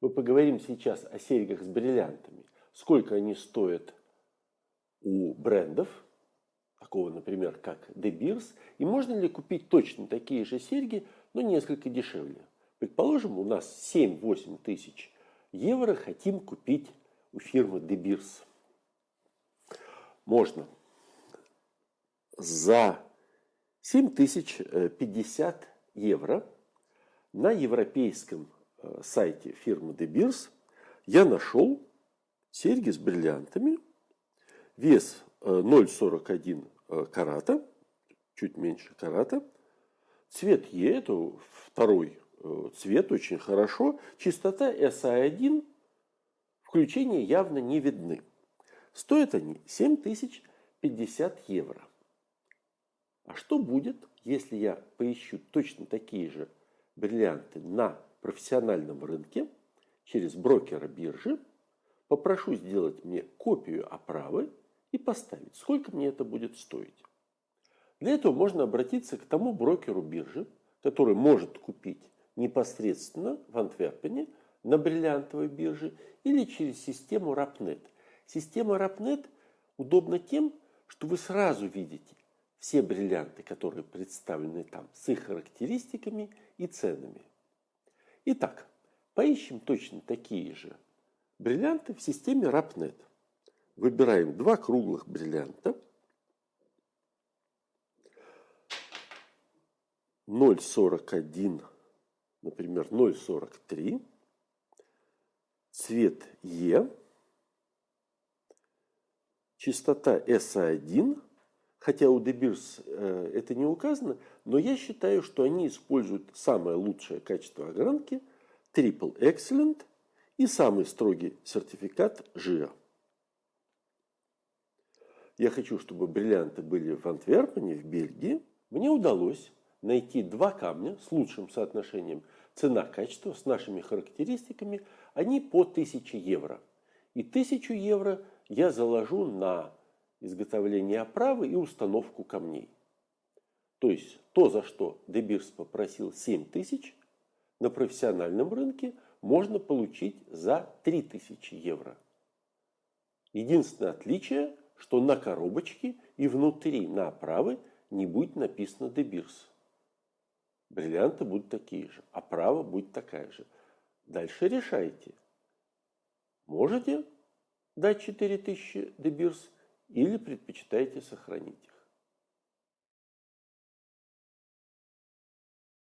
Мы поговорим сейчас о серьгах с бриллиантами. Сколько они стоят у брендов, такого, например, как De Beers, и можно ли купить точно такие же серьги, но несколько дешевле. Предположим, у нас 7-8 тысяч евро хотим купить у фирмы De Beers. Можно за 7050 евро на европейском э, сайте фирмы De Beers я нашел серьги с бриллиантами, вес 0,41 э, э, карата, чуть меньше карата, цвет Е, это второй цвет, очень хорошо, частота SA1, включения явно не видны. Стоят они 7050 евро. А что будет, если я поищу точно такие же бриллианты на профессиональном рынке через брокера биржи, попрошу сделать мне копию оправы и поставить, сколько мне это будет стоить. Для этого можно обратиться к тому брокеру биржи, который может купить непосредственно в Антверпене на бриллиантовой бирже или через систему RAPNET. Система RAPNET удобна тем, что вы сразу видите все бриллианты, которые представлены там, с их характеристиками и ценами. Итак, поищем точно такие же бриллианты в системе RAPNET. Выбираем два круглых бриллианта. 0,41, например, 0,43. Цвет Е. Частота SA1 хотя у Дебирс э, это не указано, но я считаю, что они используют самое лучшее качество огранки, Triple Excellent и самый строгий сертификат ЖИА. Я хочу, чтобы бриллианты были в Антверпене, в Бельгии. Мне удалось найти два камня с лучшим соотношением цена-качество с нашими характеристиками. Они по 1000 евро. И 1000 евро я заложу на изготовление оправы и установку камней. То есть то, за что Дебирс попросил 7 тысяч, на профессиональном рынке можно получить за 3000 евро. Единственное отличие, что на коробочке и внутри на оправы не будет написано Дебирс. Бриллианты будут такие же, оправа будет такая же. Дальше решайте. Можете дать 4000 Дебирс или предпочитаете сохранить их.